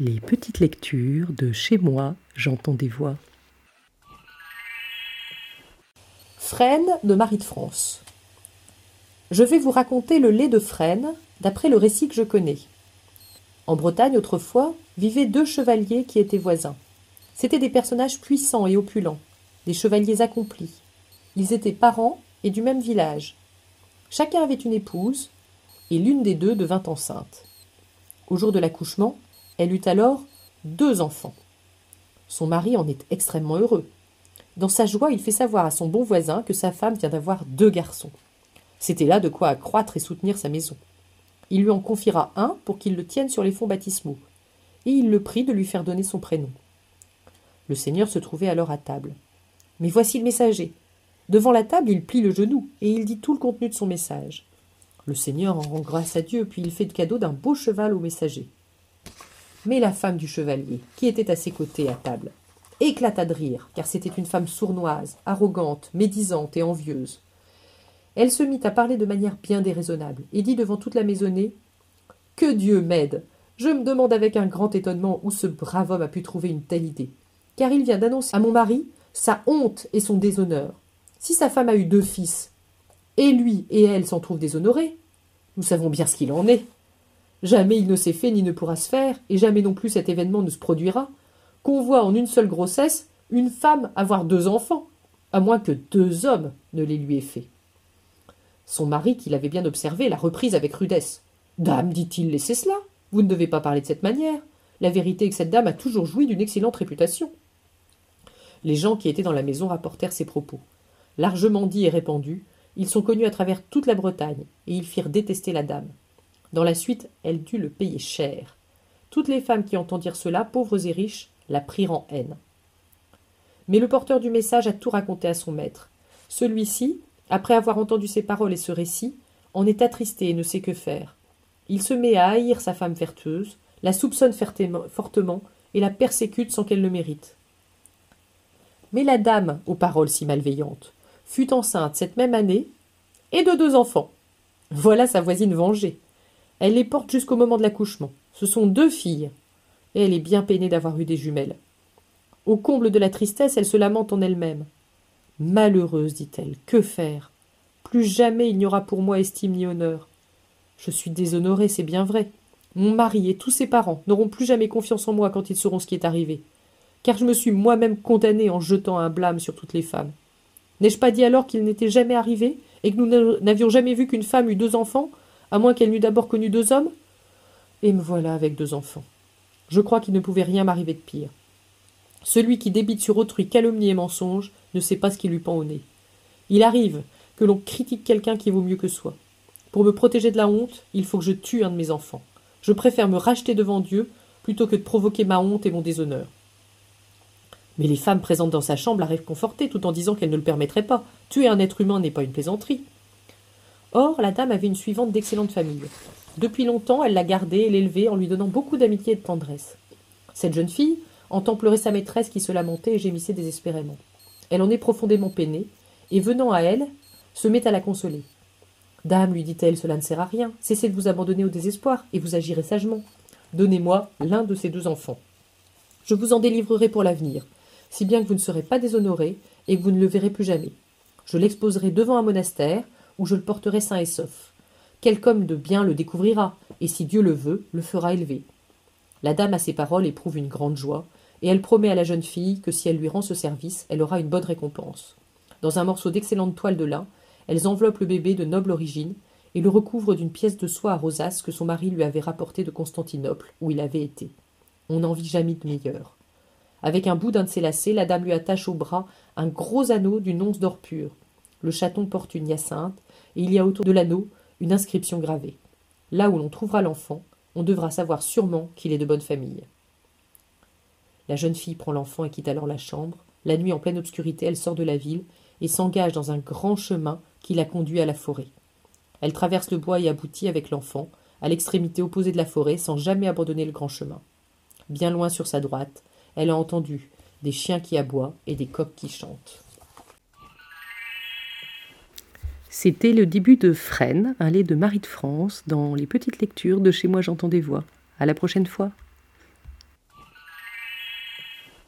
Les petites lectures de chez moi, j'entends des voix. Frêne de Marie de France. Je vais vous raconter le lait de Frêne, d'après le récit que je connais. En Bretagne, autrefois, vivaient deux chevaliers qui étaient voisins. C'étaient des personnages puissants et opulents, des chevaliers accomplis. Ils étaient parents et du même village. Chacun avait une épouse, et l'une des deux devint enceinte. Au jour de l'accouchement, elle eut alors deux enfants. Son mari en est extrêmement heureux. Dans sa joie, il fait savoir à son bon voisin que sa femme vient d'avoir deux garçons. C'était là de quoi accroître et soutenir sa maison. Il lui en confiera un pour qu'il le tienne sur les fonds baptismaux, et il le prie de lui faire donner son prénom. Le seigneur se trouvait alors à table. Mais voici le messager. Devant la table, il plie le genou, et il dit tout le contenu de son message. Le seigneur en rend grâce à Dieu, puis il fait de cadeau d'un beau cheval au messager. Mais la femme du chevalier, qui était à ses côtés à table, éclata de rire, car c'était une femme sournoise, arrogante, médisante et envieuse. Elle se mit à parler de manière bien déraisonnable, et dit devant toute la maisonnée Que Dieu m'aide Je me demande avec un grand étonnement où ce brave homme a pu trouver une telle idée, car il vient d'annoncer à mon mari sa honte et son déshonneur. Si sa femme a eu deux fils, et lui et elle s'en trouvent déshonorés, nous savons bien ce qu'il en est. Jamais il ne s'est fait ni ne pourra se faire, et jamais non plus cet événement ne se produira, qu'on voit en une seule grossesse une femme avoir deux enfants, à moins que deux hommes ne les lui aient faits. Son mari, qui l'avait bien observé, l'a reprise avec rudesse. Dame, dit-il, laissez cela. Vous ne devez pas parler de cette manière. La vérité est que cette dame a toujours joui d'une excellente réputation. Les gens qui étaient dans la maison rapportèrent ces propos. Largement dit et répandu, ils sont connus à travers toute la Bretagne, et ils firent détester la dame. Dans la suite, elle dut le payer cher. Toutes les femmes qui entendirent cela, pauvres et riches, la prirent en haine. Mais le porteur du message a tout raconté à son maître. Celui-ci, après avoir entendu ces paroles et ce récit, en est attristé et ne sait que faire. Il se met à haïr sa femme vertueuse, la soupçonne fortement et la persécute sans qu'elle le mérite. Mais la dame, aux paroles si malveillantes, fut enceinte cette même année et de deux enfants. Voilà sa voisine vengée. Elle les porte jusqu'au moment de l'accouchement. Ce sont deux filles, et elle est bien peinée d'avoir eu des jumelles. Au comble de la tristesse, elle se lamente en elle-même. Malheureuse, dit-elle, que faire? Plus jamais il n'y aura pour moi estime ni honneur. Je suis déshonorée, c'est bien vrai. Mon mari et tous ses parents n'auront plus jamais confiance en moi quand ils sauront ce qui est arrivé, car je me suis moi-même condamnée en jetant un blâme sur toutes les femmes. N'ai-je pas dit alors qu'il n'était jamais arrivé, et que nous n'avions jamais vu qu'une femme eût deux enfants, à moins qu'elle n'eût d'abord connu deux hommes? Et me voilà avec deux enfants. Je crois qu'il ne pouvait rien m'arriver de pire. Celui qui débite sur autrui calomnie et mensonge ne sait pas ce qui lui pend au nez. Il arrive que l'on critique quelqu'un qui vaut mieux que soi. Pour me protéger de la honte, il faut que je tue un de mes enfants. Je préfère me racheter devant Dieu plutôt que de provoquer ma honte et mon déshonneur. Mais les femmes présentes dans sa chambre la réconfortaient tout en disant qu'elles ne le permettraient pas. Tuer un être humain n'est pas une plaisanterie. Or, la dame avait une suivante d'excellente famille. Depuis longtemps, elle l'a gardée et l'élevée en lui donnant beaucoup d'amitié et de tendresse. Cette jeune fille entend pleurer sa maîtresse qui se lamentait et gémissait désespérément. Elle en est profondément peinée, et venant à elle, se met à la consoler. Dame, lui dit-elle, cela ne sert à rien. Cessez de vous abandonner au désespoir, et vous agirez sagement. Donnez-moi l'un de ces deux enfants. Je vous en délivrerai pour l'avenir, si bien que vous ne serez pas déshonoré et que vous ne le verrez plus jamais. Je l'exposerai devant un monastère, où je le porterai sain et sauf. Quelque homme de bien le découvrira, et si Dieu le veut, le fera élever. La dame à ces paroles éprouve une grande joie, et elle promet à la jeune fille que si elle lui rend ce service, elle aura une bonne récompense. Dans un morceau d'excellente toile de lin, elles enveloppent le bébé de noble origine et le recouvrent d'une pièce de soie à rosace que son mari lui avait rapportée de Constantinople, où il avait été. On n'en vit jamais de meilleur. Avec un bout d'un de ses lacets, la dame lui attache au bras un gros anneau d'une once d'or pur. Le chaton porte une hyacinthe, et il y a autour de l'anneau une inscription gravée. Là où l'on trouvera l'enfant, on devra savoir sûrement qu'il est de bonne famille. La jeune fille prend l'enfant et quitte alors la chambre. La nuit, en pleine obscurité, elle sort de la ville et s'engage dans un grand chemin qui la conduit à la forêt. Elle traverse le bois et aboutit avec l'enfant à l'extrémité opposée de la forêt sans jamais abandonner le grand chemin. Bien loin sur sa droite, elle a entendu des chiens qui aboient et des coqs qui chantent. C'était le début de Fresne, un lait de Marie de France, dans les petites lectures de Chez moi j'entends des voix. À la prochaine fois.